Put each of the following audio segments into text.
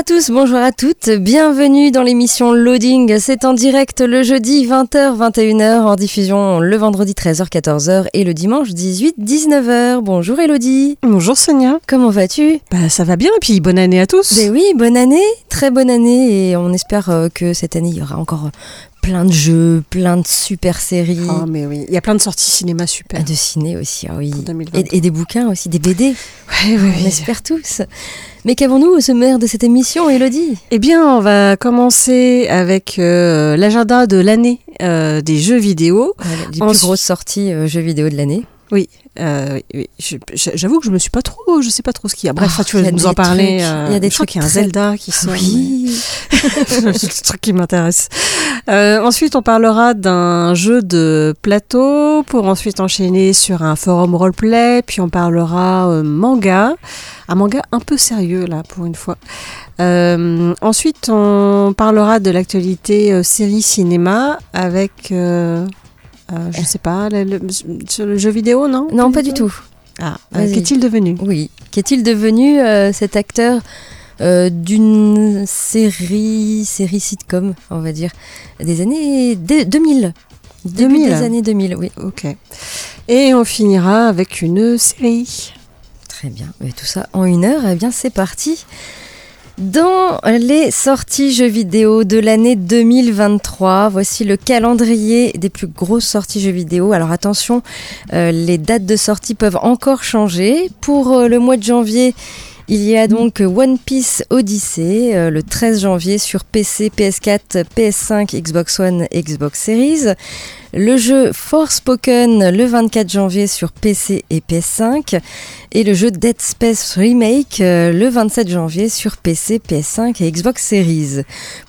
à tous, bonjour à toutes, bienvenue dans l'émission Loading. C'est en direct le jeudi 20h, 21h, en diffusion le vendredi 13h, 14h et le dimanche 18, 19h. Bonjour Elodie. Bonjour Sonia. Comment vas-tu? Bah ça va bien et puis bonne année à tous. Ben oui, bonne année, très bonne année et on espère euh, que cette année il y aura encore plein de jeux, plein de super séries. Ah mais oui, il y a plein de sorties cinéma super. De ciné aussi, ah oui. Pour 2020. Et, et des bouquins aussi, des BD. Ouais, ouais, On espère tous. Mais qu'avons-nous au sommaire de cette émission, Elodie Eh bien, on va commencer avec euh, l'agenda de l'année euh, des jeux vidéo. Les plus Ensuite- grosses sorties euh, jeux vidéo de l'année. Oui, euh, j'avoue que je me suis pas trop, je sais pas trop ce qu'il y a. Bref, Ah, tu il vas nous en parler. trucs, euh, il y a des je crois trucs qu'il y a un très- Zelda qui sort. Oui. c'est le truc qui m'intéresse. Euh, ensuite, on parlera d'un jeu de plateau pour ensuite enchaîner sur un forum roleplay. Puis on parlera manga, un manga un peu sérieux là pour une fois. Ensuite, on parlera de l'actualité série cinéma avec, euh, je sais pas, le, le- sur le jeu vidéo, non Non, pas du tout. Ah, euh, qu'est-il devenu Oui. Qu'est-il devenu euh, cet acteur euh, d'une série, série sitcom, on va dire, des années de- 2000 Début 2000. des années 2000, oui. Ok. Et on finira avec une série. Très bien. Et tout ça en une heure, eh bien c'est parti. Dans les sorties jeux vidéo de l'année 2023, voici le calendrier des plus grosses sorties jeux vidéo. Alors attention, euh, les dates de sortie peuvent encore changer. Pour euh, le mois de janvier, il y a donc One Piece Odyssey euh, le 13 janvier sur PC, PS4, PS5, Xbox One, Xbox Series. Le jeu Forspoken le 24 janvier sur PC et PS5 et le jeu Dead Space Remake euh, le 27 janvier sur PC, PS5 et Xbox Series.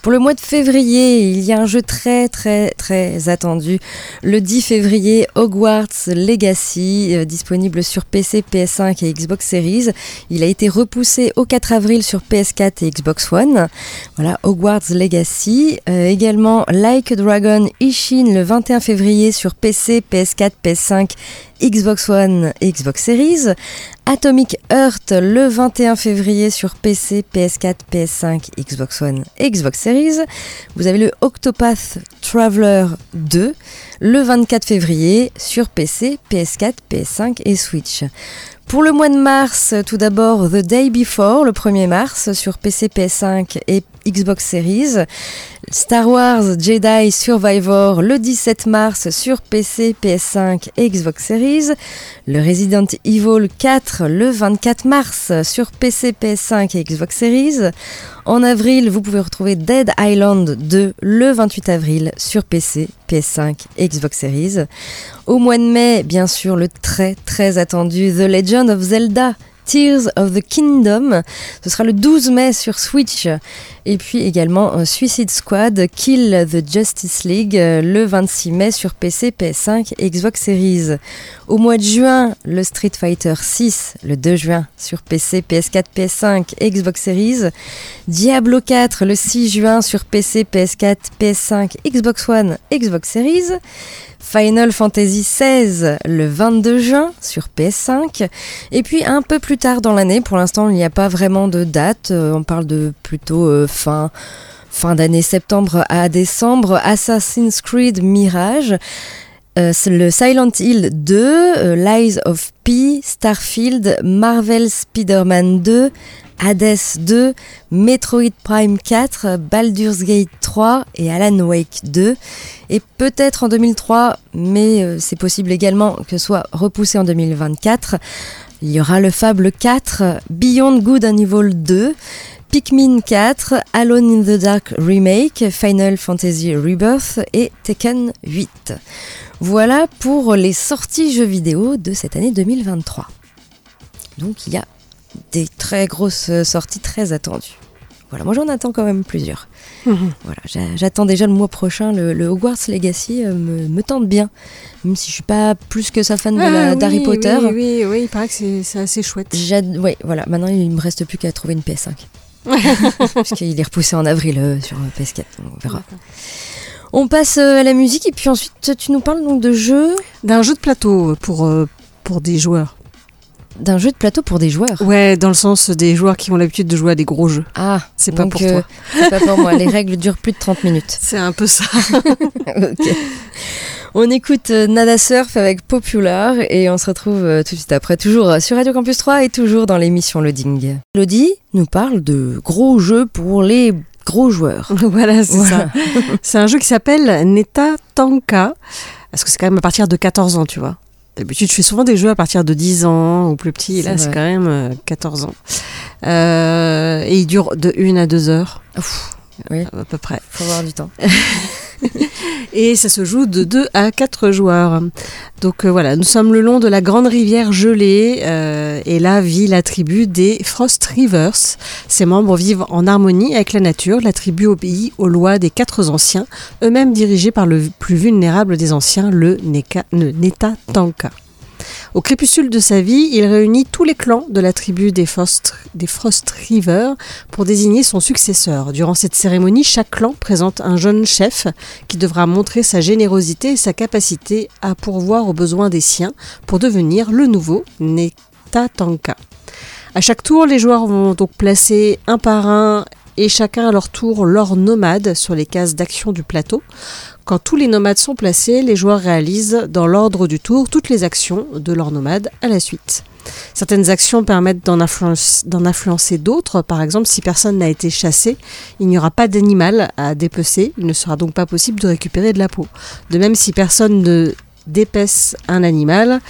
Pour le mois de février, il y a un jeu très très très attendu. Le 10 février, Hogwarts Legacy, euh, disponible sur PC, PS5 et Xbox Series. Il a été repoussé au 4 avril sur PS4 et Xbox One. Voilà, Hogwarts Legacy. Euh, également Like Dragon Ishin le 21 février sur PC, PS4, PS5, Xbox One et Xbox Series. Atomic Heart le 21 février sur PC, PS4, PS5, Xbox One et Xbox Series. Vous avez le Octopath Traveler 2 le 24 février sur PC, PS4, PS5 et Switch. Pour le mois de mars, tout d'abord The Day Before, le 1er mars, sur PC, PS5 et Xbox Series. Star Wars Jedi Survivor, le 17 mars, sur PC, PS5 et Xbox Series. Le Resident Evil 4, le 24 mars, sur PC, PS5 et Xbox Series. En avril, vous pouvez retrouver Dead Island 2, le 28 avril, sur PC, PS5 et Xbox Series. Au mois de mai, bien sûr, le très très attendu The Legend of Zelda Tears of the Kingdom. Ce sera le 12 mai sur Switch. Et puis également euh, Suicide Squad Kill the Justice League euh, le 26 mai sur PC, PS5 et Xbox Series. Au mois de juin, le Street Fighter 6 le 2 juin sur PC, PS4, PS5 et Xbox Series. Diablo 4 le 6 juin sur PC, PS4, PS5, Xbox One, Xbox Series. Final Fantasy XVI le 22 juin sur PS5. Et puis un peu plus tard dans l'année, pour l'instant il n'y a pas vraiment de date, euh, on parle de plutôt fin, d'année septembre à décembre, Assassin's Creed Mirage. Euh, le Silent Hill 2, euh, Lies of P, Starfield, Marvel Spider-Man 2, Hades 2, Metroid Prime 4, Baldur's Gate 3 et Alan Wake 2. Et peut-être en 2003, mais euh, c'est possible également que soit repoussé en 2024. Il y aura le Fable 4, Beyond Good and Evil 2, Pikmin 4, Alone in the Dark Remake, Final Fantasy Rebirth et Tekken 8. Voilà pour les sorties jeux vidéo de cette année 2023. Donc il y a des très grosses sorties très attendues. Voilà, moi j'en attends quand même plusieurs. Voilà, j'a- j'attends déjà le mois prochain. Le, le Hogwarts Legacy euh, me, me tente bien, même si je suis pas plus que sa fan Ah, d'Harry oui, Potter. Oui, oui, oui, il paraît que c'est assez chouette. Ouais, voilà. Maintenant, il me reste plus qu'à trouver une PS5. Parce qu'il est repoussé en avril euh, sur euh, PS4. donc On verra. On passe euh, à la musique et puis ensuite, tu nous parles donc de jeux, D'un jeu de plateau pour, pour des joueurs. d'un jeu de plateau pour des joueurs. Ouais, dans le sens des joueurs qui ont l'habitude de jouer à des gros jeux. Ah, C'est pas pour euh, toi. C'est pas pour moi. Les règles durent plus de 30 minutes. C'est un peu ça. Ok. On écoute euh, Nada Surf avec Popular et on se retrouve euh, tout de suite après, toujours euh, sur Radio Campus 3 et toujours dans l'émission Loading. Lodi nous parle de gros jeux pour les gros joueurs. voilà, c'est Voilà. ça. C'est un jeu qui s'appelle Neta Tanka. Parce que c'est quand même à partir de 14 ans, tu vois. D'habitude, je fais souvent des jeux à partir de 10 ans ou plus petit. Et là, C'est quand même euh, 14 ans. Euh, et il dure de 1 à 2 heures, Ouf, oui, à peu près. faut avoir du temps. Et ça se joue de 2 à 4 joueurs. Donc euh, voilà, nous sommes le long de la grande rivière gelée euh, et là vit la tribu des Frost Rivers. Ses membres vivent en harmonie avec la nature. La tribu obéit aux lois des quatre anciens, eux-mêmes dirigés par le plus vulnérable des anciens, le, Neta Tanka. Au crépuscule de sa vie, il réunit tous les clans de la tribu des Frost, des Rivers pour désigner son successeur. Durant cette cérémonie, chaque clan présente un jeune chef qui devra montrer sa générosité et sa capacité à pourvoir aux besoins des siens pour devenir le nouveau Netatanka. À chaque tour, les joueurs vont donc placer un par un et chacun à leur tour leur nomade sur les cases d'action du plateau. Quand tous les nomades sont placés, les joueurs réalisent dans l'ordre du tour toutes les actions de leur nomade à la suite. Certaines actions permettent d'en influence- d'en influencer d'autres. Par exemple, si personne n'a été chassé, il n'y aura pas d'animal à dépecer. Il ne sera donc pas possible de récupérer de la peau. De même, si personne ne d'épaisse un animal,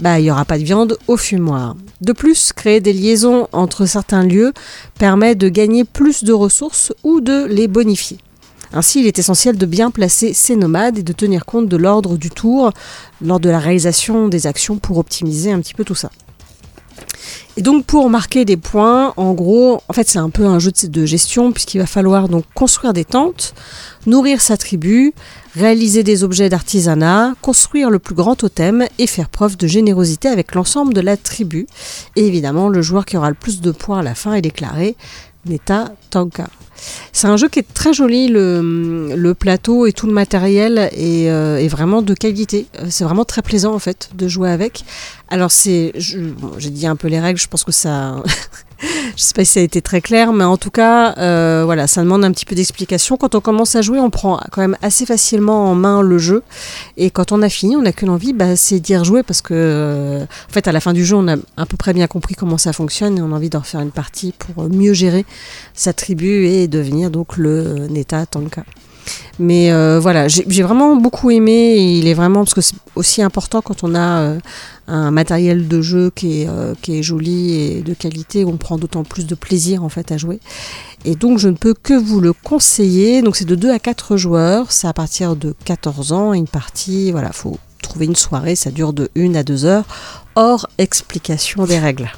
bah, il n'y aura pas de viande au fumoir. De plus, créer des liaisons entre certains lieux permet de gagner plus de ressources ou de les bonifier. Ainsi, il est essentiel de bien placer ces nomades et de tenir compte de l'ordre du tour lors de la réalisation des actions pour optimiser un petit peu tout ça. Et donc pour marquer des points, en gros, en fait c'est un peu un jeu de- de gestion puisqu'il va falloir donc construire des tentes, nourrir sa tribu, réaliser des objets d'artisanat, construire le plus grand totem et faire preuve de générosité avec l'ensemble de la tribu. Et évidemment, le joueur qui aura le plus de points à la fin est déclaré Neta Tanka. C'est un jeu qui est très joli, le, plateau et tout le matériel est, euh, vraiment de qualité. Euh, C'est vraiment très plaisant en fait de jouer avec. Alors c'est, j'ai dit un peu les règles, je pense que ça, je sais pas si ça a été très clair, mais en tout cas, euh, voilà, ça demande un petit peu d'explication. Quand on commence à jouer, on prend quand même assez facilement en main le jeu, et quand on a fini, on n'a qu'une envie, bah, c'est d'y rejouer parce que, euh, en fait, à la fin du jeu, on a à peu près bien compris comment ça fonctionne et on a envie d'en refaire une partie pour mieux gérer sa tribu et devenir donc le Neta Tanka. Mais euh, voilà, j'ai vraiment beaucoup aimé. Il est vraiment parce que c'est aussi important quand on a un matériel de jeu qui est, euh, qui est joli et de qualité, on prend d'autant plus de plaisir en fait à jouer. Et donc je ne peux que vous le conseiller. Donc c'est de 2 à 4 joueurs, c'est à partir de 14 ans, une partie, voilà, faut trouver une soirée, ça dure de 1 à 2 heures, hors explication des règles.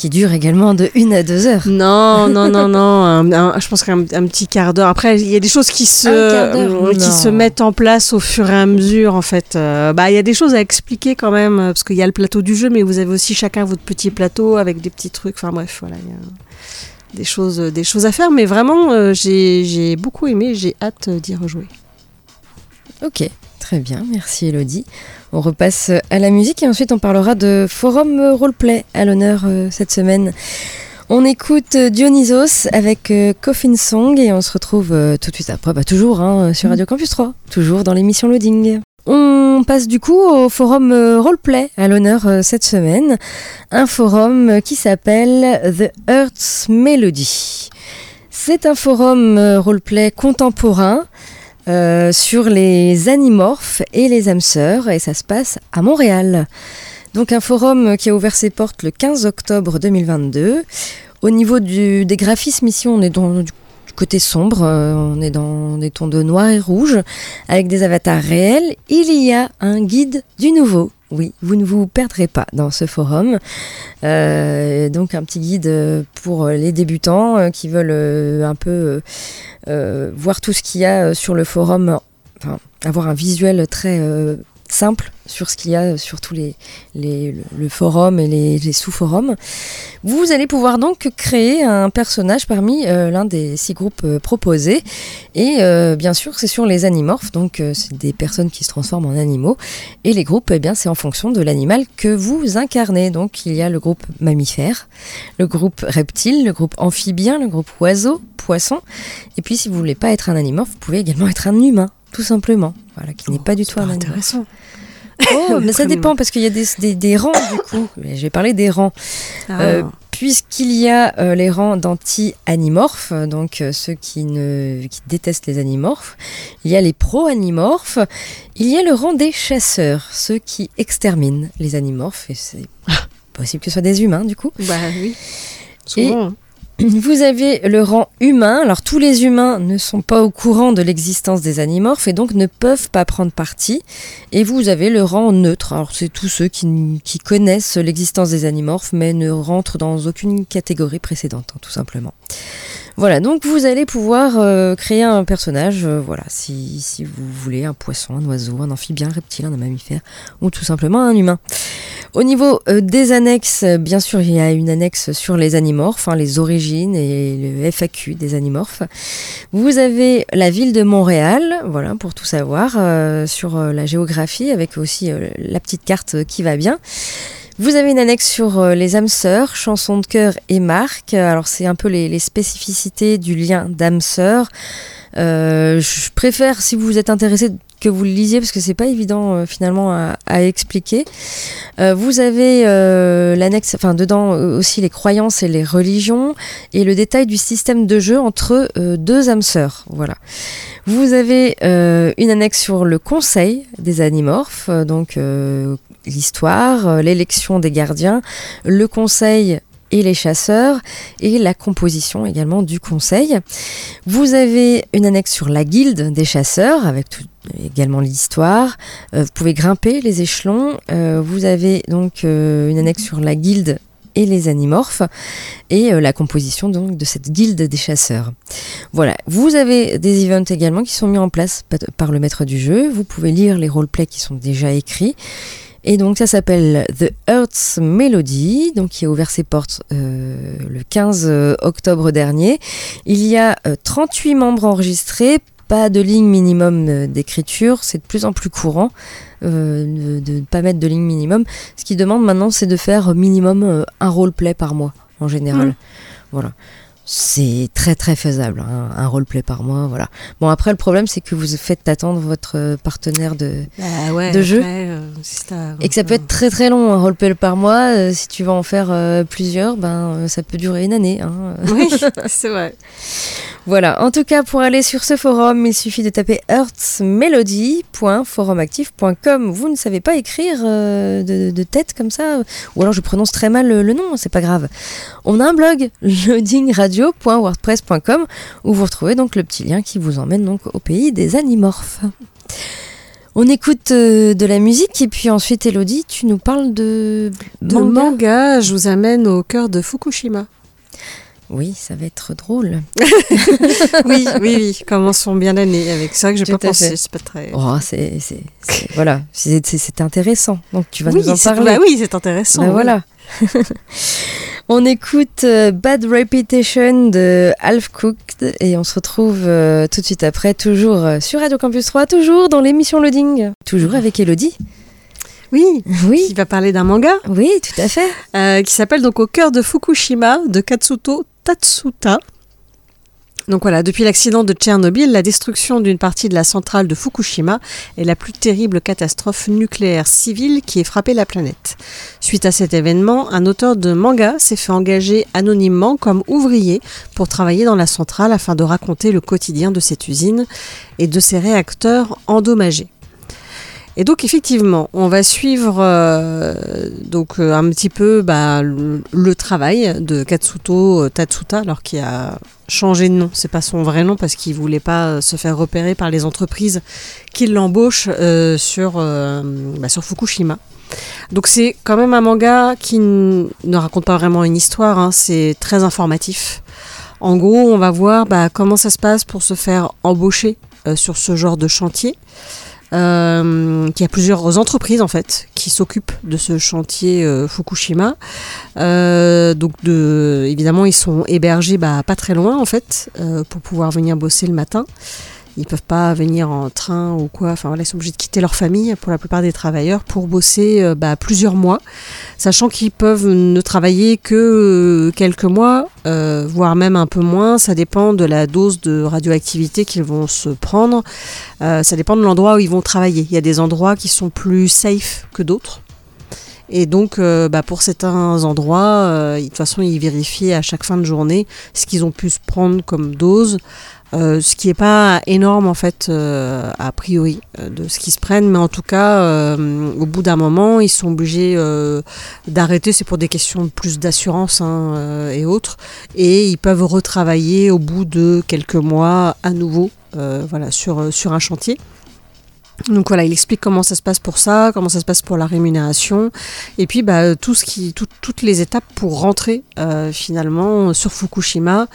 Qui dure également de 1 à 2 heures. Non, non, non, non. un- un- je pense qu'un un petit quart d'heure. Après, il y a des choses qui se, euh, qui se mettent en place au fur et à mesure, en fait. Euh, bah, il y a des choses à expliquer quand même, euh, parce qu'il y a le plateau du jeu, mais vous avez aussi chacun votre petit plateau avec des petits trucs. Enfin bref, voilà. il y a des choses, des choses à faire, mais vraiment, euh, j'ai j'ai beaucoup aimé. J'ai hâte d'y rejouer. Ok, très bien, merci Elodie. On repasse à la musique et ensuite on parlera de forum roleplay à l'honneur euh, cette semaine. On écoute euh, Dionysos avec euh, Coffin Song et on se retrouve tout de suite après, bah, toujours hein, sur Radio Campus 3, toujours dans l'émission Loading. On passe du coup au forum roleplay à l'honneur cette semaine, un forum qui s'appelle The Earth's Melody. C'est un forum roleplay contemporain euh, sur les animorphes et les âmes sœurs et ça se passe à Montréal. Donc un forum qui a ouvert ses portes le 15 octobre 2022. Au niveau du, des graphismes, ici, on est dans du côté sombre, euh, on est dans des tons de noir et rouge, avec des avatars réels. Il y a un guide du nouveau. Oui, vous ne vous perdrez pas dans ce forum. Euh, donc un petit guide pour les débutants euh, qui veulent euh, un peu voir tout ce qu'il y a sur le forum, enfin avoir un visuel très simple sur ce qu'il y a sur tous les, les- le, et les, sous-forums. Vous allez pouvoir donc créer un personnage parmi euh, l'un des six groupes euh, proposés. Et euh, bien sûr, c'est sur les animorphes, donc euh, c'est des personnes qui se transforment en animaux. Et les groupes, eh bien, c'est en fonction de l'animal que vous incarnez. Donc il y a le groupe mammifère, le groupe reptile, le groupe amphibien, le groupe oiseau, poisson. Et puis si vous voulez pas être un animorphe, vous pouvez également être un humain, tout simplement. Voilà, qui n'est pas du tout un animal. intéressant. Oh, mais ça dépend parce qu'il y a des, des, des rangs du coup. Vais parler des rangs. Ah. Euh, Puisqu'il y a euh, les rangs d'anti-animorphes, donc euh, ceux qui, ne, qui détestent les animorphes, il y a les pro-animorphes, il y a le rang des chasseurs, ceux qui exterminent les animorphes, et c'est possible que ce soit des humains du coup. Bah oui. Souvent. Vous avez le rang humain. Alors tous les humains ne sont pas au courant de l'existence des animorphes et donc ne peuvent pas prendre parti. Et vous avez le rang neutre. Alors c'est tous ceux qui, connaissent l'existence des animorphes mais ne rentrent dans aucune catégorie précédente, hein, tout simplement. Voilà, donc vous allez pouvoir euh, créer un personnage, euh, voilà, si vous voulez, un poisson, un oiseau, un amphibien, un reptile, un mammifère, ou tout simplement un humain. Au niveau euh, des annexes, euh, bien sûr, il y a une annexe sur les animorphes, hein, les origines et le FAQ des animorphes. Vous avez la ville de Montréal, voilà, pour tout savoir, euh, sur la géographie, avec aussi la petite carte qui va bien. Vous avez une annexe sur euh, les âmes sœurs, chansons de cœur et marques. Alors c'est un peu les, spécificités du lien d'âme sœur. Euh, je préfère, si vous êtes intéressé, que vous le lisiez parce que c'est pas évident euh, finalement à, expliquer. Euh, vous avez euh, l'annexe, enfin dedans euh, aussi les croyances et les religions et le détail du système de jeu entre euh, deux âmes sœurs. Voilà. Vous avez euh, une annexe sur le conseil des animorphes, euh, donc euh, l'histoire, euh, l'élection des gardiens, le conseil et les chasseurs et la composition également du conseil. Vous avez une annexe sur la guilde des chasseurs avec également l'histoire. Euh, vous pouvez grimper les échelons. Euh, vous avez donc une annexe sur la guilde et les animorphes et la composition donc de cette guilde des chasseurs. Voilà, vous avez des events également qui sont mis en place pa- par le maître du jeu. Vous pouvez lire les roleplays qui sont déjà écrits. Et donc ça s'appelle The Earth's Melody, donc qui a ouvert ses portes euh, le 15 octobre dernier. Il y a euh, 38 membres enregistrés, pas de ligne minimum euh, d'écriture, c'est de plus en plus courant euh, de ne pas mettre de ligne minimum. Ce qui demande maintenant, c'est de faire minimum euh, un roleplay par mois en général. Mhm. Voilà. C'est très très faisable, hein, un roleplay par mois, voilà. Bon après le problème c'est que vous faites attendre votre partenaire de Bah ouais, de jeu. après, euh, si et que ça peut être très très long un roleplay par mois. euh, si tu vas en faire euh, plusieurs, ben ça peut durer une année. Hein. Oui, c'est vrai. Voilà, en tout cas, pour aller sur ce forum, il suffit de taper earthsmelody.forumactif.com. Vous ne savez pas écrire de, de tête comme ça Ou alors je prononce très mal le, le nom, c'est pas grave. On a un blog, loadingradio.wordpress.com, où vous retrouvez donc le petit lien qui vous emmène donc au pays des animorphes. On écoute euh, de la musique et puis ensuite, Elodie, tu nous parles de, De manga. manga, je vous amène au cœur de Fukushima. Oui, ça va être drôle. oui, oui, oui. Commençons bien l'année avec ça que j'ai Tout pas pensé. C'est pas très. Oh, c'est, c'est, c'est- voilà, c'est, intéressant. Donc tu vas oui, nous en parler. bah oui, c'est intéressant. Bah oui. voilà. on écoute euh, Bad Reputation de Half Cooked et on se retrouve euh, tout de suite après, toujours euh, sur Radio Campus 3, toujours dans l'émission Loading, toujours avec Elodie. Oui, Oui, qui va parler d'un manga oui, tout à fait. euh, qui s'appelle donc Au cœur de Fukushima de Katsuto Donc voilà, depuis l'accident de Tchernobyl, la destruction d'une partie de la centrale de Fukushima est la plus terrible catastrophe nucléaire civile qui ait frappé la planète. Suite à cet événement, un auteur de manga s'est fait engager anonymement comme ouvrier pour travailler dans la centrale afin de raconter le quotidien de cette usine et de ses réacteurs endommagés. Et donc effectivement, on va suivre euh, donc euh, un petit peu bah, le, travail de Katsuto Tatsuta, alors qui a changé de nom. C'est pas son vrai nom parce qu'il voulait pas se faire repérer par les entreprises qui l'embauchent euh, sur bah, sur Fukushima. Donc c'est quand même un manga qui ne raconte pas vraiment une histoire. hein, c'est très informatif. En gros, on va voir bah, comment ça se passe pour se faire embaucher sur ce genre de chantier. Euh, qu'il y a plusieurs entreprises en fait qui s'occupent de ce chantier euh, Fukushima. Euh, donc de, évidemment ils sont hébergés bah, pas très loin en fait euh, pour pouvoir venir bosser le matin. Ils peuvent pas venir en train ou quoi. Enfin ils sont obligés de quitter leur famille pour la plupart des travailleurs pour bosser euh, bah, plusieurs mois, sachant qu'ils peuvent ne travailler que euh, quelques mois, euh, voire même un peu moins. Ça dépend de la dose de radioactivité qu'ils vont se prendre. Ça dépend de l'endroit où ils vont travailler. Il y a des endroits qui sont plus safe que d'autres. Et donc, bah, pour certains endroits, de toute façon, ils vérifient à chaque fin de journée ce qu'ils ont pu se prendre comme dose. Euh, ce qui n'est pas énorme en fait euh, a priori euh, de ce qu'ils se prennent, mais en tout cas euh, au bout d'un moment ils sont obligés euh, d'arrêter, c'est pour des questions plus d'assurance hein, euh, et autres, et ils peuvent retravailler au bout de quelques mois à nouveau voilà, sur, sur un chantier. Donc voilà, il explique comment ça se passe pour ça, comment ça se passe pour la rémunération, et puis bah, tout ce qui, tout- toutes les étapes pour rentrer euh, finalement sur Fukushima,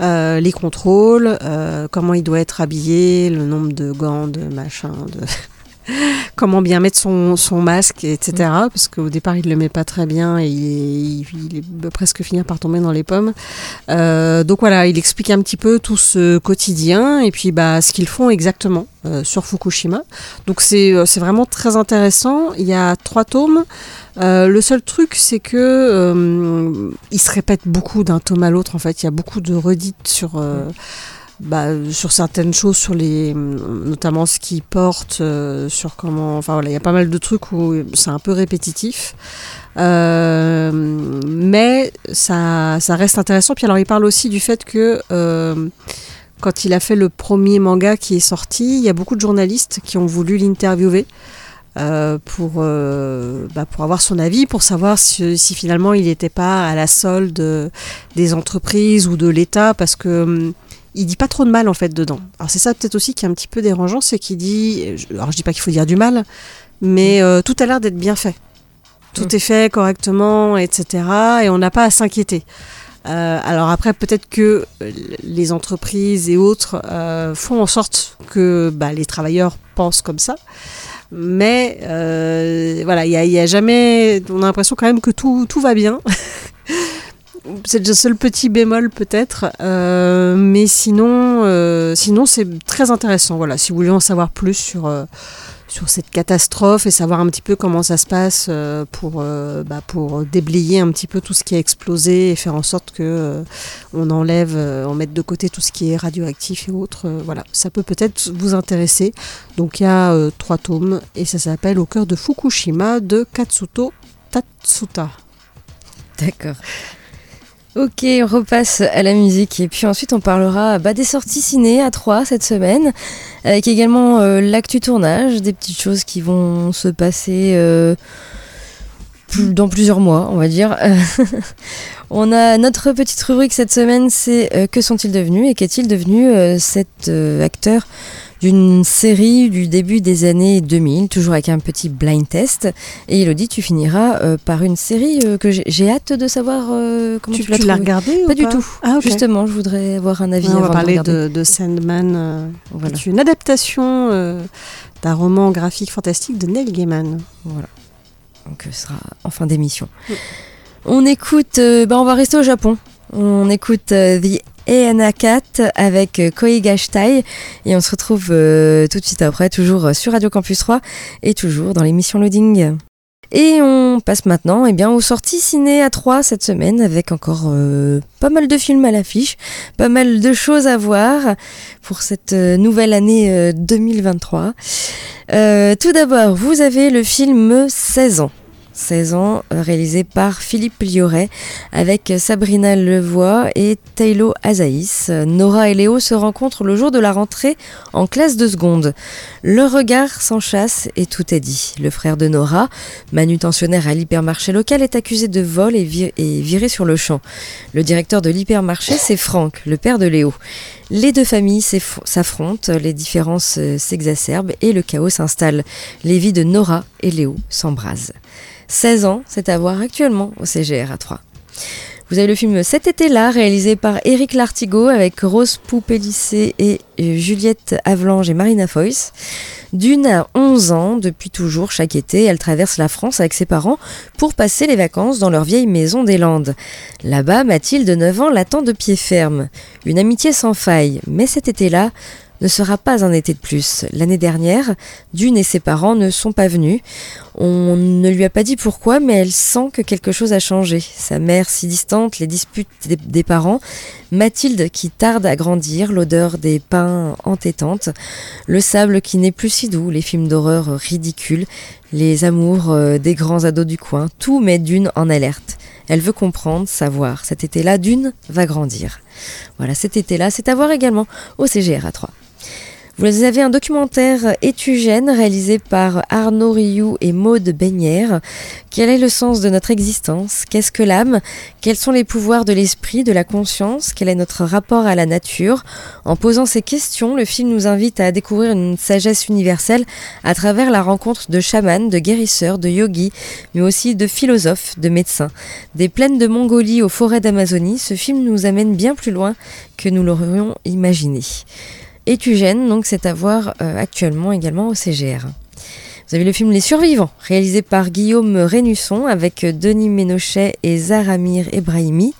euh, les contrôles, euh, comment il doit être habillé, le nombre de gants, de machin, de comment bien mettre son, son masque, etc. Parce qu'au départ il le met pas très bien et il, il- presque finir par tomber dans les pommes. Euh, donc voilà, il explique un petit peu tout ce quotidien et puis bah, ce qu'ils font exactement euh, sur Fukushima. Donc c'est euh, c'est vraiment très intéressant. Il y a trois tomes. Euh, le seul truc, c'est que euh, il se répète beaucoup d'un tome à l'autre. En fait, il y a beaucoup de redites sur. euh, bah, sur certaines choses, sur les, notamment ce qu'ils portent, euh, sur comment, enfin voilà, il y a pas mal de trucs où c'est un peu répétitif, Euh, mais ça, ça reste intéressant. Puis alors, il parle aussi du fait que euh, quand il a fait le premier manga qui est sorti, il y a beaucoup de journalistes qui ont voulu l'interviewer. pour, bah, pour avoir son avis, pour savoir si, si finalement il n'était pas à la solde des entreprises ou de l'État, parce que hum, il dit pas trop de mal en fait dedans. Alors c'est ça peut-être aussi qui est un petit peu dérangeant, c'est qu'il dit, alors je dis pas qu'il faut dire du mal, mais euh, tout a l'air d'être bien fait. Tout Mm. est fait correctement, etc. Et on n'a pas à s'inquiéter. Euh, alors après, peut-être que euh, les entreprises et autres euh, font en sorte que bah, les travailleurs pensent comme ça. Mais voilà, il y a, il y a jamais. On a l'impression quand même que tout, tout va bien. C'est le seul petit bémol peut-être, euh, mais sinon, euh, sinon c'est très intéressant. Voilà, si vous voulez en savoir plus sur euh, sur cette catastrophe et savoir un petit peu comment ça se passe pour bah, pour déblayer un petit peu tout ce qui a explosé et faire en sorte que on enlève, on mette de côté tout ce qui est radioactif et autres. voilà, ça peut peut-être vous intéresser. Donc il y a trois tomes et ça s'appelle Au cœur de Fukushima de Katsuto Tatsuta. D'accord. Ok, on repasse à la musique et puis ensuite on parlera bah, des sorties ciné à 3 cette semaine, avec également euh, l'actu tournage, des petites choses qui vont se passer euh, dans plusieurs mois, on va dire. on a notre petite rubrique cette semaine, c'est euh, que sont-ils devenus et qu'est-il devenu cet acteur d'une série du début des années 2000, toujours avec un petit blind test. Et Elodie, tu finiras euh, par une série euh, que j'ai- hâte de savoir euh, comment tu, Tu, l'as tu l'as trouvée. regardé ou Pas du tout. Ah, ok. Justement, je voudrais avoir un avis Ouais, on avant va parler de, de Sandman, euh, Voilà. qui est une adaptation d'un roman graphique fantastique de Neil Gaiman. Voilà. Donc ce sera en fin d'émission. On écoute, bah, on va rester au Japon. On écoute The Eana Cat avec euh, Koiga Shitai et on se retrouve euh, tout de suite après, toujours sur Radio Campus 3 et toujours dans l'émission Loading. Et on passe maintenant eh bien, aux sorties ciné à 3 cette semaine avec encore euh, pas mal de films à l'affiche, pas mal de choses à voir pour cette nouvelle année euh, 2023. Euh, tout d'abord, vous avez le film 16 ans. 16 ans, euh, réalisé par Philippe Lioret, avec Sabrina Levoix et Taylor Azaïs. Nora et Léo se rencontrent le jour de la rentrée en classe de seconde. Le regard s'enchasse et tout est dit. Le frère de Nora, manutentionnaire à l'hypermarché local, est accusé de vol et, viré sur le champ. Le directeur de l'hypermarché, c'est Franck, le père de Léo. Les deux familles s'affrontent, les différences euh, s'exacerbent et le chaos s'installe. Les vies de Nora et Léo s'embrasent. 16 ans, c'est à voir actuellement au CGR à 3. Vous avez le film Cet été-là, réalisé par Éric Lartigot avec Rose Poupélissé et euh, Juliette Avelange et Marina Foyce. D'une à 11 ans, depuis toujours, chaque été, elle traverse la France avec ses parents pour passer les vacances dans leur vieille maison des Landes. Là-bas, Mathilde, 9 ans, l'attend de pied ferme. Une amitié sans faille, mais cet été-là, ne sera pas un été de plus. L'année dernière, Dune et ses parents ne sont pas venus. On ne lui a pas dit pourquoi, mais elle sent que quelque chose a changé. Sa mère si distante, les disputes des, parents, Mathilde qui tarde à grandir, l'odeur des pains entêtantes, le sable qui n'est plus si doux, les films d'horreur ridicules, les amours euh, des grands ados du coin, tout met Dune en alerte. Elle veut comprendre, savoir. Cet été-là, Dune va grandir. Voilà, cet été-là, c'est à voir également au CGR à 3. Vous avez un documentaire étugène réalisé par Arnaud Rioux et Maude Beignère. Quel est le sens de notre existence? Qu'est-ce que l'âme? Quels sont les pouvoirs de l'esprit, de la conscience? Quel est notre rapport à la nature? En posant ces questions, le film nous invite à découvrir une sagesse universelle à travers la rencontre de chamans, de guérisseurs, de yogis, mais aussi de philosophes, de médecins. Des plaines de Mongolie aux forêts d'Amazonie, ce film nous amène bien plus loin que nous l'aurions imaginé. Étugène, donc c'est à voir euh, actuellement également au CGR. Vous avez le film Les Survivants, réalisé par Guillaume Rénusson avec Denis Ménochet et Zaramir Ebrahimi.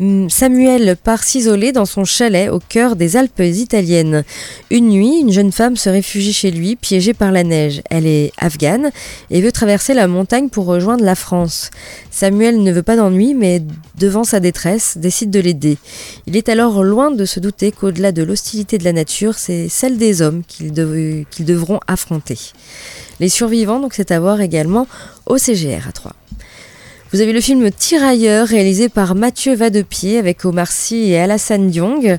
Mm, Samuel part s'isoler dans son chalet au cœur des Alpes italiennes. Une nuit, une jeune femme se réfugie chez lui, piégée par la neige. Elle est afghane et veut traverser la montagne pour rejoindre la France. Samuel ne veut pas d'ennui, mais devant sa détresse, décide de l'aider. Il est alors loin de se douter qu'au-delà de l'hostilité de la nature, c'est celle des hommes qu'ils devront affronter. Les survivants, donc c'est à voir également au CGR à 3. Vous avez le film Tirailleur réalisé par Mathieu Vadepied avec Omar Sy et Alassane Diong.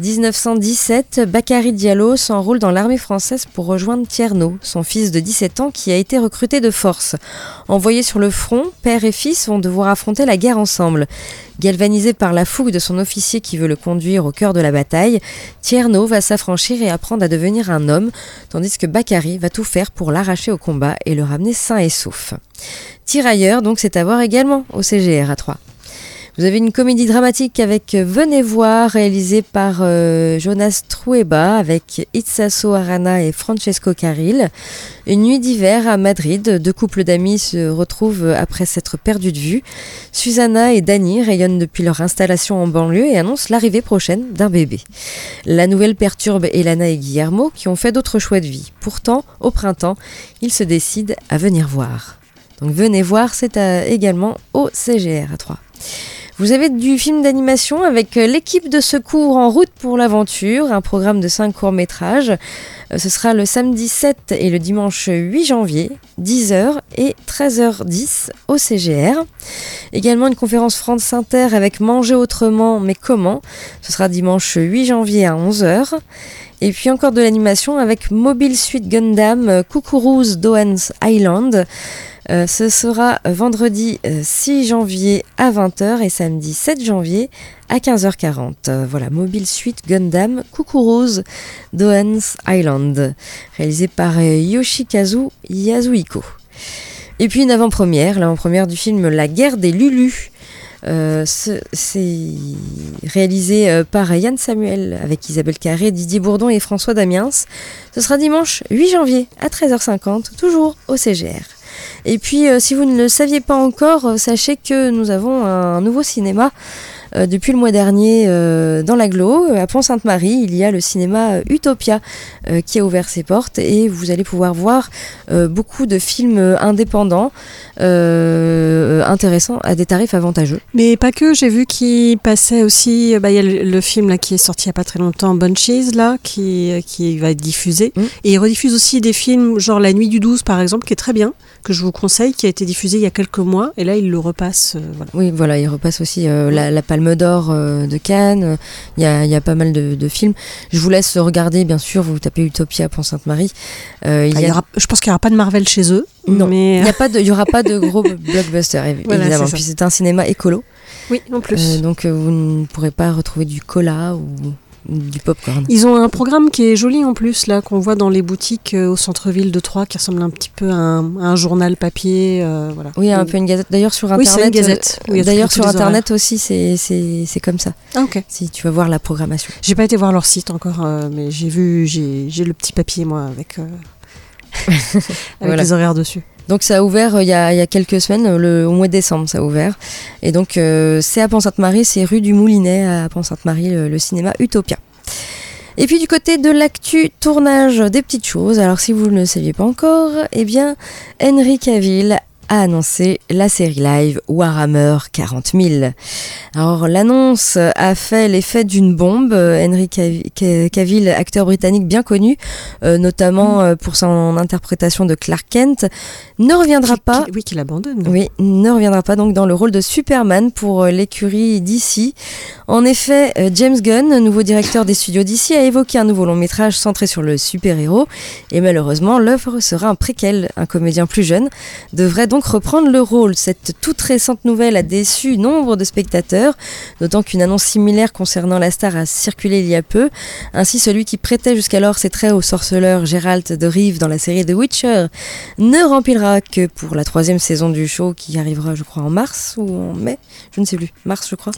1917, Bakary Diallo s'enroule dans l'armée française pour rejoindre Tierno, son fils de 17 ans qui a été recruté de force. Envoyé sur le front, père et fils vont devoir affronter la guerre ensemble. Galvanisé par la fougue de son officier qui veut le conduire au cœur de la bataille, Tierno va s'affranchir et apprendre à devenir un homme, tandis que Bakary va tout faire pour l'arracher au combat et le ramener sain et sauf. Tirailleur, donc c'est à voir également au CGR à 3. Vous avez une comédie dramatique avec Venez voir, réalisée par euh, Jonas Trueba, avec Itsaso Arana et Francesco Caril. Une nuit d'hiver à Madrid, deux couples d'amis se retrouvent après s'être perdus de vue. Susanna et Dani rayonnent depuis leur installation en banlieue et annoncent l'arrivée prochaine d'un bébé. La nouvelle perturbe Elana et Guillermo qui ont fait d'autres choix de vie. Pourtant, au printemps, ils se décident à venir voir. Donc venez voir, c'est également au CGR à 3. Vous avez du film d'animation avec euh, l'équipe de secours en route pour l'aventure, un programme de 5 courts-métrages. Euh, ce sera le samedi 7 et le dimanche 8 janvier, 10h et 13h10 au CGR. Également une conférence France Inter avec Manger autrement, mais comment Ce sera dimanche 8 janvier à 11h. Et puis encore de l'animation avec Mobile Suit Gundam euh, Coucourouz Doan's Island. Euh, ce sera vendredi 6 euh, janvier à 20h et samedi 7 janvier à 15h40. Euh, voilà, Mobile Suite Gundam Rose Doan's Island, réalisé par Yoshikazu Yasuhiko. Et puis une avant-première, l'avant-première du film La guerre des Lulus. c'est réalisé par Yann Samuel avec Isabelle Carré, Didier Bourdon et François Damiens. Ce sera dimanche 8 janvier à 13h50, toujours au CGR. Et puis, euh, si vous ne le saviez pas encore, euh, sachez que nous avons un nouveau cinéma Euh, depuis le mois dernier, euh, dans l'aglo, à Pont-Sainte-Marie, il y a le cinéma euh, Utopia qui a ouvert ses portes et vous allez pouvoir voir beaucoup de films indépendants intéressants à des tarifs avantageux. Mais pas que, j'ai vu qu'il passait aussi, bah, il y a le, le film là, qui est sorti il n'y a pas très longtemps, Bunches, là, qui, qui va être diffusé. Mm. Et il rediffuse aussi des films, genre La Nuit du 12 par exemple, qui est très bien, que je vous conseille, qui a été diffusé il y a quelques mois. Et là, il le repasse. euh, voilà. Oui, voilà, il repasse aussi euh, la, la Palme d'Or euh, de Cannes. Il y a, il y a pas mal de, de films. Je vous laisse regarder, bien sûr, vous tapez Utopia Pont-Sainte-Marie. Euh, il Ah, a- aura- je pense qu'il n'y aura pas de Marvel chez eux. Non, mais il n'y a pas de- il y aura pas de gros blockbusters, Voilà, évidemment. Puis c'est un cinéma écolo. oui, en plus. Donc vous ne pourrez pas retrouver du cola ou du popcorn. Ils ont un programme qui est joli en plus, là, qu'on voit dans les boutiques euh, au centre-ville de Troyes, qui ressemble un petit peu à un, à un journal papier. euh, voilà. Oui, un peu une gazette. D'ailleurs sur Oui, internet. une gazette. euh, il y a D'ailleurs sur internet aussi, c'est comme ça. Ah, ok. Si tu vas voir la programmation. J'ai pas été voir leur site encore, euh, mais j'ai vu, j'ai j'ai le petit papier, moi, avec, avec Voilà. les horaires dessus. Donc ça a ouvert euh, il y a, quelques semaines, euh, le, au mois de décembre ça a ouvert. Et donc euh, c'est à Pont-Sainte-Marie, c'est rue du Moulinet à Pont-Sainte-Marie, le, le cinéma Utopia. Et puis du côté de l'actu tournage des petites choses, alors si vous ne le saviez pas encore, eh bien Henry Cavill a annoncé la série live Warhammer 40 000. Alors l'annonce a fait l'effet d'une bombe. Henry Cavi- Ca- Cavill, acteur britannique bien connu, euh, notamment euh, pour son interprétation de Clark Kent, ne reviendra pas. oui, qu'il abandonne. Oui, ne reviendra pas donc dans le rôle de Superman pour euh, l'écurie DC. En effet, James Gunn, nouveau directeur des studios DC, a évoqué un nouveau long métrage centré sur le super-héros. Et malheureusement, l'œuvre sera un préquel. Un comédien plus jeune devrait donc reprendre le rôle. Cette toute récente nouvelle a déçu nombre de spectateurs, d'autant qu'une annonce similaire concernant la star a circulé il y a peu. Ainsi, celui qui prêtait jusqu'alors ses traits au sorceleur Geralt de Rive dans la série The Witcher ne remplira que pour la troisième saison du show qui arrivera, je crois, en mars ou en mai, je ne sais plus, mars, je crois.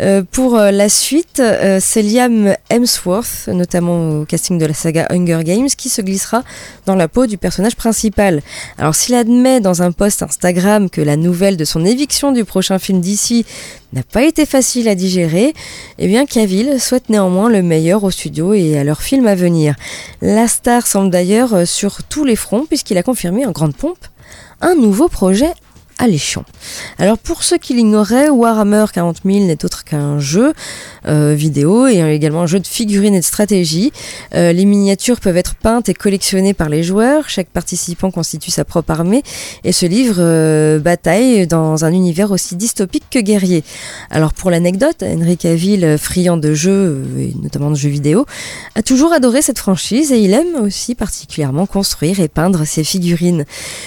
Euh, pour euh, la suite, euh, c'est Liam Hemsworth, notamment au casting de la saga Hunger Games, qui se glissera dans la peau du personnage principal. Alors, s'il admet dans un post Instagram que la nouvelle de son éviction du prochain film d'ici n'a pas été facile à digérer, eh bien Cavill souhaite néanmoins le meilleur au studio et à leur film à venir. La star semble d'ailleurs euh, sur tous les fronts puisqu'il a confirmé en grande pompe un nouveau projet alléchant. Alors pour ceux qui l'ignoraient, Warhammer 40 000 n'est autre qu'un jeu euh, vidéo et également un jeu de figurines et de stratégie. Euh, les miniatures peuvent être peintes et collectionnées par les joueurs. Chaque participant constitue sa propre armée et se livre euh, bataille dans un univers aussi dystopique que guerrier. Alors pour l'anecdote, Henry Cavill, friand de jeux et notamment de jeux vidéo, a toujours adoré cette franchise et il aime aussi particulièrement construire et peindre ses figurines.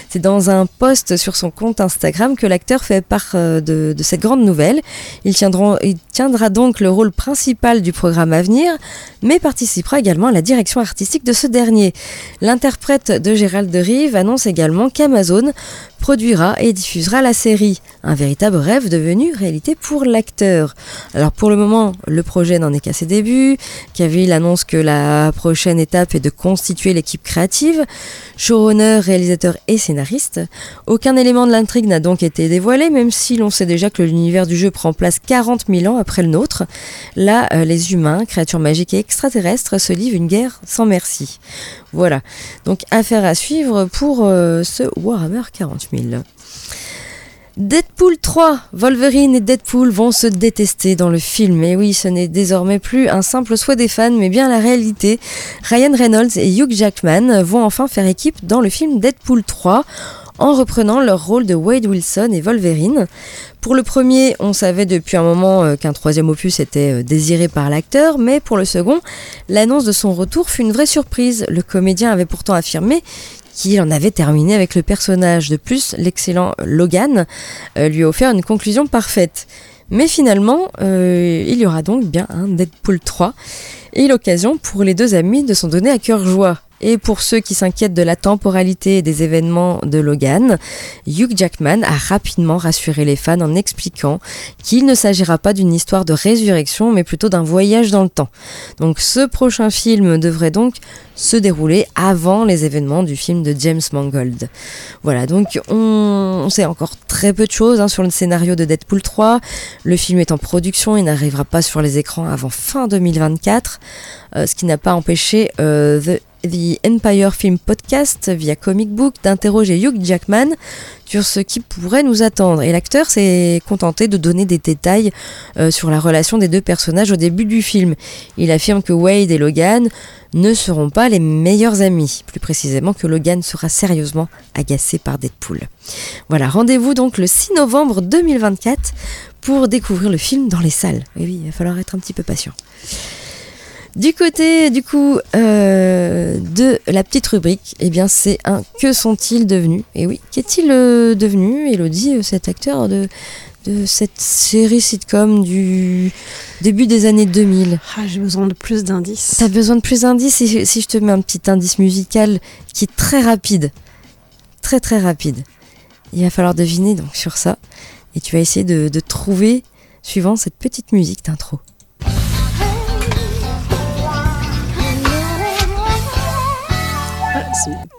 C'est dans un post sur son compte Instagram que l'acteur fait part euh, de, cette grande nouvelle. Il tiendra donc le rôle principal du programme à venir, mais participera également à la direction artistique de ce dernier. L'interprète de Gérald de Rive annonce également qu'Amazon produira et diffusera la série. Un véritable rêve devenu réalité pour l'acteur. Alors pour le moment, le projet n'en est qu'à ses débuts. Cavill annonce que la prochaine étape est de constituer l'équipe créative, showrunner, réalisateur et scénariste. Aucun élément de l'intrigue n'a donc été dévoilé, même si l'on sait déjà que l'univers du jeu prend place 40 000 ans après le nôtre. Là, euh, les humains, créatures magiques et extraterrestres, se livrent une guerre sans merci. Voilà. Donc affaire à suivre pour euh, ce Warhammer 40 000. Deadpool 3, Wolverine et Deadpool vont se détester dans le film. Et oui, ce n'est désormais plus un simple souhait des fans, mais bien la réalité. Ryan Reynolds et Hugh Jackman vont enfin faire équipe dans le film Deadpool 3 en reprenant leur rôle de Wade Wilson et Wolverine. Pour le premier, on savait depuis un moment euh, qu'un troisième opus était euh, désiré par l'acteur, mais pour le second, l'annonce de son retour fut une vraie surprise. Le comédien avait pourtant affirmé qu'il en avait terminé avec le personnage. De plus, l'excellent Logan euh, lui a offert une conclusion parfaite. Mais finalement, il y aura donc bien un Deadpool 3 et l'occasion pour les deux amis de s'en donner à cœur joie. Et pour ceux qui s'inquiètent de la temporalité des événements de Logan, Hugh Jackman a rapidement rassuré les fans en expliquant qu'il ne s'agira pas d'une histoire de résurrection, mais plutôt d'un voyage dans le temps. Donc ce prochain film devrait donc se dérouler avant les événements du film de James Mangold. Voilà, donc on, sait encore très peu de choses hein, sur le scénario de Deadpool 3. Le film est en production, il n'arrivera pas sur les écrans avant fin 2024, euh, ce qui n'a pas empêché euh, The The Empire Film Podcast via Comic Book d'interroger Hugh Jackman sur ce qui pourrait nous attendre. Et l'acteur s'est contenté de donner des détails euh, sur la relation des deux personnages au début du film. Il affirme que Wade et Logan ne seront pas les meilleurs amis, plus précisément que Logan sera sérieusement agacé par Deadpool. Voilà, rendez-vous donc le 6 novembre 2024 pour découvrir le film dans les salles. Et oui, il va falloir être un petit peu patient. Du côté du coup euh, de la petite rubrique, eh bien c'est un que sont-ils devenus? Et oui, qu'est-il euh, devenu? Elodie, euh, cet acteur de, de cette série sitcom du début des années 2000 ah, J'ai besoin de plus d'indices. T'as besoin de plus d'indices? Si, si je te mets un petit indice musical qui est très rapide, très très rapide. Il va falloir deviner donc sur ça et tu vas essayer de, de trouver suivant cette petite musique d'intro.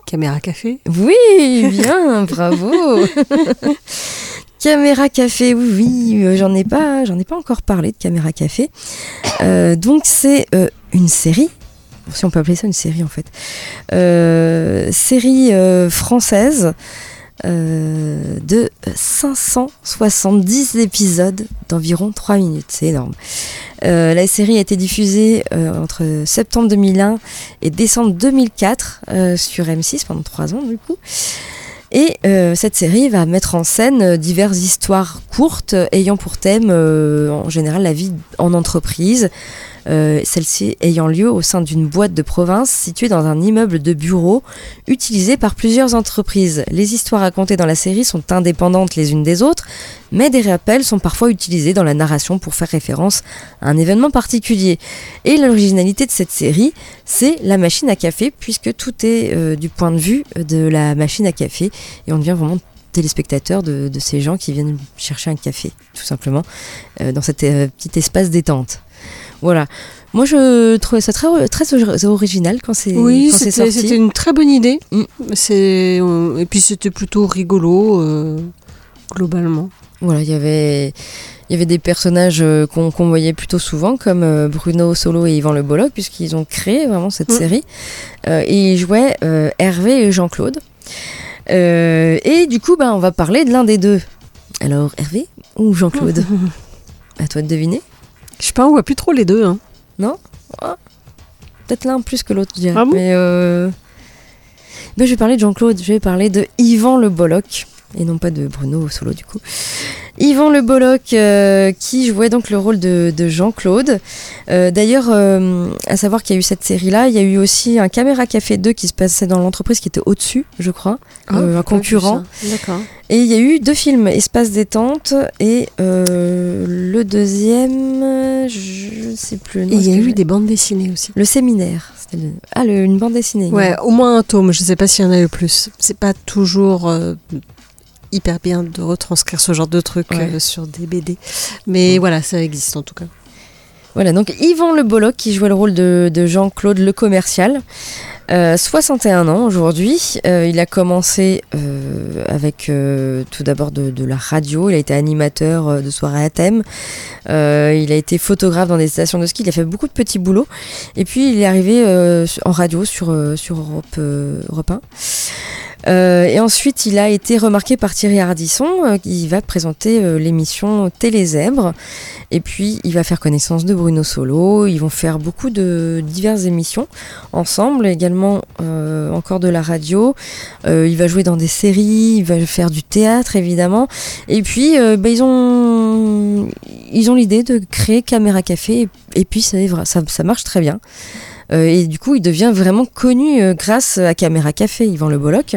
Caméra Café Oui, bien, bravo. Caméra Café, oui, oui, euh, j'en ai pas, j'en ai pas encore parlé de Caméra Café. Euh, donc c'est euh, une série, si on peut appeler ça une série en fait, série française euh, de 570 épisodes d'environ 3 minutes. C'est énorme. Euh, la série a été diffusée euh, entre septembre 2001 et décembre 2004 sur M6 pendant 3 ans du coup. Et cette série va mettre en scène diverses histoires courtes ayant pour thème en général la vie en entreprise, euh, celle-ci ayant lieu au sein d'une boîte de province située dans un immeuble de bureaux utilisé par plusieurs entreprises. Les histoires racontées dans la série sont indépendantes les unes des autres, mais des rappels sont parfois utilisés dans la narration pour faire référence à un événement particulier. Et l'originalité de cette série, c'est la machine à café, puisque tout est euh, du point de vue de la machine à café, et on devient vraiment téléspectateur de, ces gens qui viennent chercher un café, tout simplement, euh, dans cet petit espace détente. Voilà. Moi, je trouvais ça très, très original quand c'est oui, c'était une très bonne idée. Mm. C'est et puis c'était plutôt rigolo euh, globalement. Voilà, il y avait il y avait des personnages euh, qu'on voyait plutôt souvent comme euh, Bruno Solo et Yvan Le Bolloc puisqu'ils ont créé vraiment cette mm. série et ils jouaient Hervé et Jean-Claude. Et du coup, bah, on va parler de l'un des deux. Alors Hervé ou Jean-Claude À toi de deviner. Je sais pas, on voit plus trop les deux. Hein. Non ah. Peut-être l'un plus que l'autre, je dirais. Ah mais, euh... je vais parler de Jean-Claude, je vais parler de Yvan Le Bolloc, et non pas de Bruno Solo du coup. Yvan Le Bolloc euh, qui jouait donc le rôle de, Jean-Claude. Euh, d'ailleurs, euh, à savoir qu'il y a eu cette série-là, il y a eu aussi un Caméra Café 2 qui se passait dans l'entreprise qui était au-dessus, je crois, ah, un concurrent. D'accord. Et il y a eu deux films, Espace détente et le deuxième, je ne sais plus. et il y a eu des bandes dessinées aussi. Le séminaire. Ah, une bande dessinée. Ouais, au moins un tome. Je ne sais pas s'il y en a eu plus. C'est pas toujours hyper bien de retranscrire ce genre de trucs euh, sur des BD. Mais voilà, ça existe en tout cas. Voilà, donc Yvan Le Bolloc qui jouait le rôle de, Jean-Claude Le Commercial. 61 euh, ans aujourd'hui. Euh, il a commencé avec tout d'abord de, la radio. Il a été animateur de soirées à thème. il a été photographe dans des stations de ski. Il a fait beaucoup de petits boulots. Et puis il est arrivé en radio sur, sur Europe, Europe 1. Euh, et ensuite, il a été remarqué par Thierry Ardisson, euh, qui va présenter euh, l'émission Télézèbre. Et puis, il va faire connaissance de Bruno Solo. Ils vont faire beaucoup de diverses émissions ensemble, également encore de la radio. il va jouer dans des séries, il va faire du théâtre, évidemment. Et puis, bah, ils ont, l'idée de créer Caméra Café. Et, puis, ça marche très bien. Euh, et du coup, il devient vraiment connu euh, grâce à Caméra Café, Yvan Le Bolloc.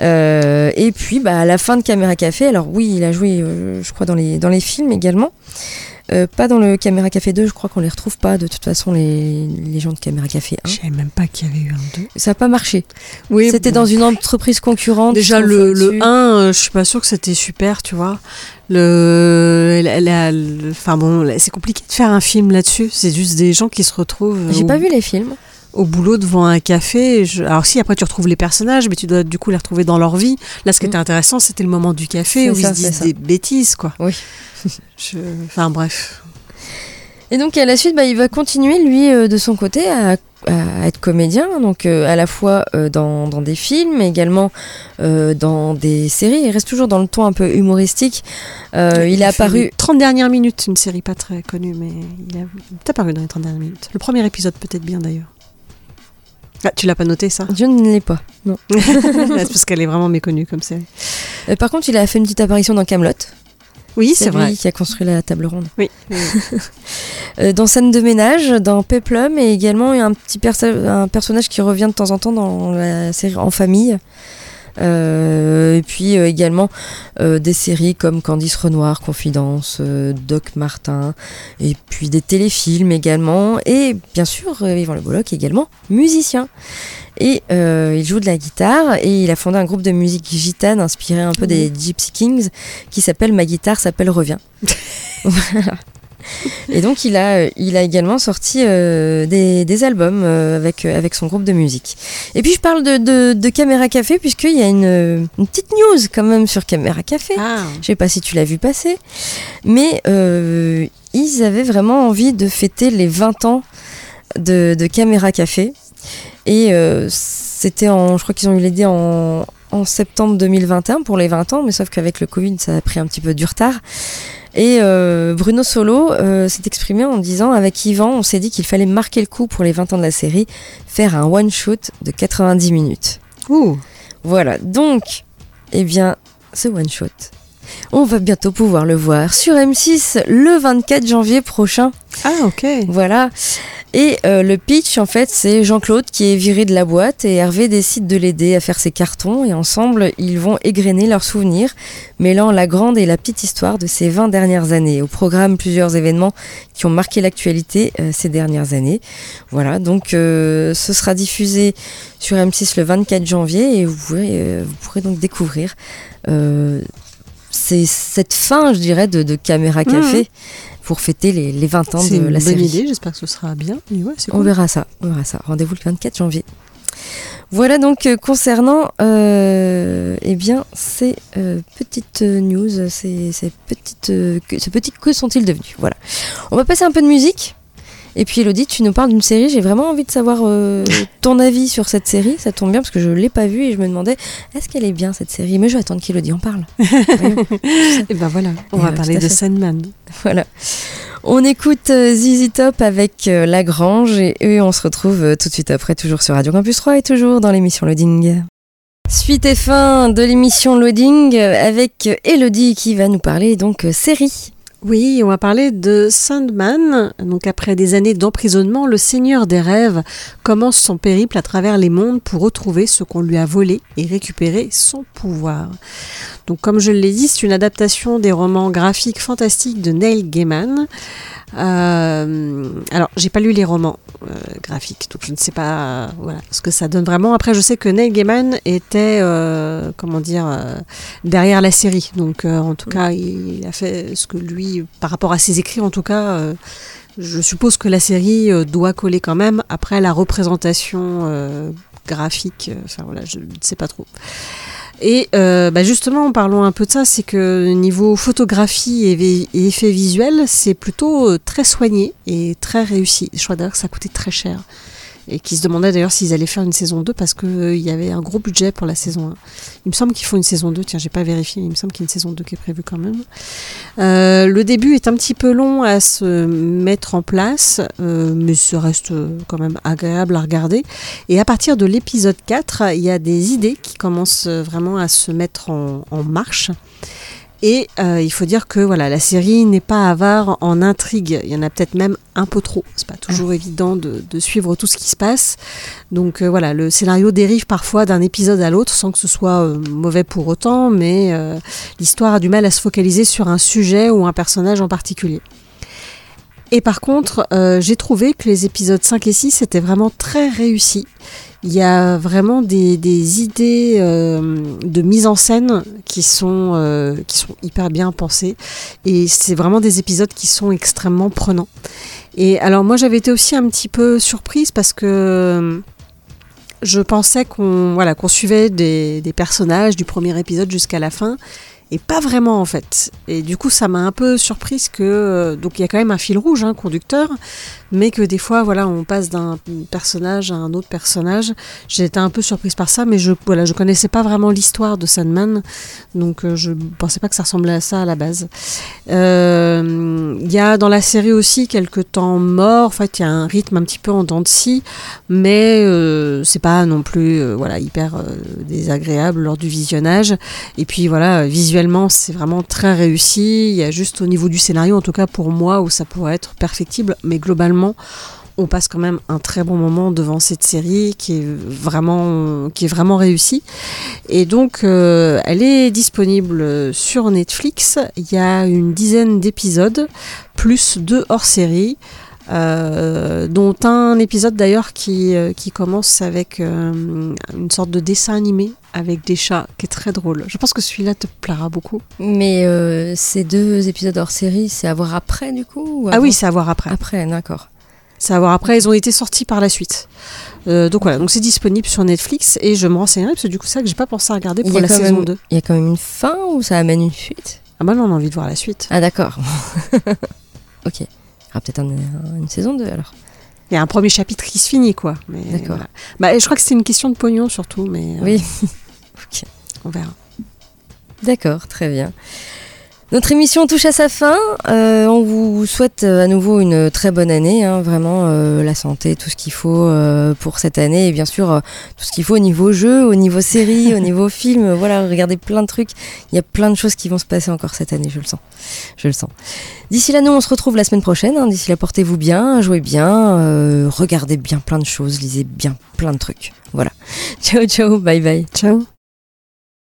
Euh, et puis, bah, à la fin de Caméra Café, alors oui, il a joué, je crois, dans les, dans les films également. Euh, pas dans le Caméra Café 2, je crois qu'on les retrouve pas de toute façon, les, les gens de Caméra Café 1. Je savais même pas qu'il y avait eu un 2. Ça n'a pas marché. Oui, C'était bon. dans une entreprise concurrente. Déjà, le, le 1, euh, je suis pas sûre que c'était super, tu vois. Le, la- la- le- enfin bon, c'est compliqué de faire un film là-dessus. C'est juste des gens qui se retrouvent J'ai au, pas vu les films. Au boulot devant un café. Je- Alors si, après tu retrouves les personnages, mais tu dois du coup les retrouver dans leur vie. Là, ce qui Mm. était intéressant, c'était le moment du café où ça, ils se disent ça. des bêtises, quoi. Oui. Je- Enfin bref. Et donc à la suite, bah, il va continuer lui euh, de son côté à, à être comédien, donc euh, à la fois euh, dans, dans des films, mais également euh, dans des séries. Il reste toujours dans le ton un peu humoristique. Il est fait apparu. les 30 dernières minutes, une série pas très connue, mais il, a, il est apparu dans les 30 dernières minutes. Le premier épisode peut-être bien d'ailleurs. Ah, tu l'as pas noté ça Je ne l'ai pas. Non. C'est parce qu'elle est vraiment méconnue comme série. Euh, par contre, il a fait une petite apparition dans Camelot. Oui, c'est lui vrai. qui a construit la table ronde. Oui. oui. Euh, dans Scène de ménage, dans Peplum, et également un petit perso- un personnage qui revient de temps en temps dans la série En famille. Euh, et puis euh, également euh, des séries comme Candice Renoir, Confidence, Doc Martin, et puis des téléfilms également, et bien sûr Yvan Le Bolloc également musicien. Et euh, il joue de la guitare et il a fondé un groupe de musique gitane inspiré un peu des Gypsy Kings qui s'appelle Ma guitare s'appelle Revient. Et donc il a, il a également sorti euh, des, des albums euh, avec, euh, avec son groupe de musique. Et puis je parle de, de, de Caméra Café puisqu'il y a une, une petite news quand même sur Caméra Café. Ah, Je sais pas si tu l'as vu passer, mais euh, ils avaient vraiment envie de fêter les 20 ans de, de Caméra Café. Et euh, c'était en, je crois qu'ils ont eu l'idée en, en septembre 2021 pour les 20 ans, mais sauf qu'avec le Covid, ça a pris un petit peu du retard. Et euh, Bruno Solo euh, s'est exprimé en disant avec Yvan, on s'est dit qu'il fallait marquer le coup pour les 20 ans de la série, faire un one-shot de 90 minutes. ouh. Voilà, donc, eh bien, ce one-shot, on va bientôt pouvoir le voir sur M6 le 24 janvier prochain. Ah, ok. Voilà. Et euh, le pitch, en fait, c'est Jean-Claude qui est viré de la boîte et Hervé décide de l'aider à faire ses cartons. Et ensemble, ils vont égrener leurs souvenirs, mêlant la grande et la petite histoire de ces 20 dernières années. Au programme, plusieurs événements qui ont marqué l'actualité euh, ces dernières années. Voilà, donc euh, ce sera diffusé sur M6 le 24 janvier et vous pourrez, vous pourrez donc découvrir c'est cette fin, je dirais, de, de Caméra Café pour fêter les, les 20 ans de une la bonne série. idée, j'espère que ce sera bien. Ouais, On verra ça, on verra ça. Rendez-vous le 24 janvier. Voilà donc euh, concernant euh, eh bien ces euh, petites news, ces, ces petites que, ce petit que sont-ils devenus? Voilà. On va passer un peu de musique. Et puis Elodie, tu nous parles d'une série. J'ai vraiment envie de savoir euh, ton avis sur cette série. Ça tombe bien parce que je l'ai pas vue et je me demandais est-ce qu'elle est bien cette série? Mais je vais attendre qu'Elodie en parle. Et ben voilà, on Et va ouais, parler de. Sandman. Voilà. On écoute euh, ZZ Top avec euh, Lagrange et eux, on se retrouve tout de suite après, toujours sur Radio Campus 3 et toujours dans l'émission Loading. Suite et fin de l'émission Loading avec Elodie qui va nous parler donc série. Oui, on va parler de Sandman. Donc après des années d'emprisonnement, le Seigneur des rêves commence son périple à travers les mondes pour retrouver ce qu'on lui a volé et récupérer son pouvoir. Donc comme je l'ai dit, c'est une adaptation des romans graphiques fantastiques de Neil Gaiman. Euh, alors, j'ai pas lu les romans euh, graphiques, donc je ne sais pas euh, voilà, ce que ça donne vraiment. Après, je sais que Neil Gaiman était, euh, comment dire, euh, derrière la série. Donc, euh, en tout cas, il a fait ce que lui, par rapport à ses écrits, en tout cas, euh, je suppose que la série euh, doit coller quand même. Après, la représentation euh, graphique, enfin voilà, je ne sais pas trop. Et euh, bah justement, parlons un peu de ça, c'est que niveau photographie et, et effets visuels, c'est plutôt très soigné et très réussi. Je crois d'ailleurs que ça coûtait très cher. Et qu'ils se demandaient d'ailleurs s'ils allaient faire une saison 2 parce qu'il y avait un gros budget pour la saison 1. Il me semble qu'ils font une saison 2, tiens, j'ai pas vérifié, mais il me semble qu'il y a une saison 2 qui est prévue quand même. Euh, le début est un petit peu long à se mettre en place, euh, mais ça reste euh, quand même agréable à regarder. Et à partir de l'épisode 4, il y a des idées qui commencent euh, vraiment à se mettre en marche. Et euh, il faut dire que voilà, la série n'est pas avare en intrigue. Il y en a peut-être même un peu trop. C'est pas toujours évident de, de suivre tout ce qui se passe. Donc euh, voilà, le scénario dérive parfois d'un épisode à l'autre sans que ce soit euh, mauvais pour autant, mais l'histoire a du mal à se focaliser sur un sujet ou un personnage en particulier. Et par contre, j'ai trouvé que les épisodes 5 et 6 étaient vraiment très réussis. Il y a vraiment des, idées euh, de mise en scène qui sont, euh, qui sont hyper bien pensées. Et c'est vraiment des épisodes qui sont extrêmement prenants. Et alors moi j'avais été aussi un petit peu surprise parce que euh, je pensais qu'on voilà, qu'on suivait des personnages du premier épisode jusqu'à la fin. Et pas vraiment en fait. Et du coup, ça m'a un peu surprise que euh, donc il y a quand même un fil rouge, un conducteur, mais que des fois, voilà, on passe d'un personnage à un autre personnage. J'ai été un peu surprise par ça, mais je voilà, je connaissais pas vraiment l'histoire de Sandman, donc euh, je pensais pas que ça ressemblait à ça à la base. Euh, Il y a dans la série aussi quelques temps morts. En fait, il y a un rythme un petit peu en dents de scie, mais euh, c'est pas non plus voilà hyper désagréable lors du visionnage. Et puis voilà, visuellement, c'est vraiment très réussi. Il y a juste au niveau du scénario, en tout cas pour moi, où ça pourrait être perfectible, mais globalement, on passe quand même un très bon moment devant cette série qui est vraiment, réussie. Et donc, euh, elle est disponible sur Netflix. Il y a une dizaine d'épisodes, plus deux hors-série. Euh, dont un épisode d'ailleurs qui, euh, qui commence avec euh, une sorte de dessin animé avec des chats qui est très drôle. Je pense que celui-là te plaira beaucoup. Mais euh, ces deux épisodes hors série, c'est à voir après du coup ou Ah oui, c'est à voir après. Après, d'accord. C'est à voir après, ils ont été sortis par la suite. Donc voilà, donc c'est disponible sur Netflix et je me renseignerai parce que du coup c'est ça que j'ai pas pensé à regarder pour la saison même- 2. Il y a quand même une fin ou ça amène une suite? Ah bah non, on a envie de voir la suite. Ah d'accord. ok. Aura peut-être un- un- une saison 2 alors. Il y a un premier chapitre qui se finit quoi. Mais D'accord. voilà. Bah, je crois que c'était une question de pognon surtout, mais euh, Oui. Ok. on verra. D'accord, très bien. Notre émission touche à sa fin. Euh, on vous souhaite euh, à nouveau une très bonne année, hein, vraiment euh, la santé, tout ce qu'il faut euh, pour cette année et bien sûr euh, tout ce qu'il faut au niveau jeu, au niveau série, au niveau film. Voilà, regardez plein de trucs. Il y a plein de choses qui vont se passer encore cette année, je le sens. Je le sens. D'ici là, nous on se retrouve la semaine prochaine. hein. D'ici là, portez-vous bien, jouez bien, euh, regardez bien plein de choses, lisez bien plein de trucs. Voilà. Ciao, ciao, bye bye. Ciao.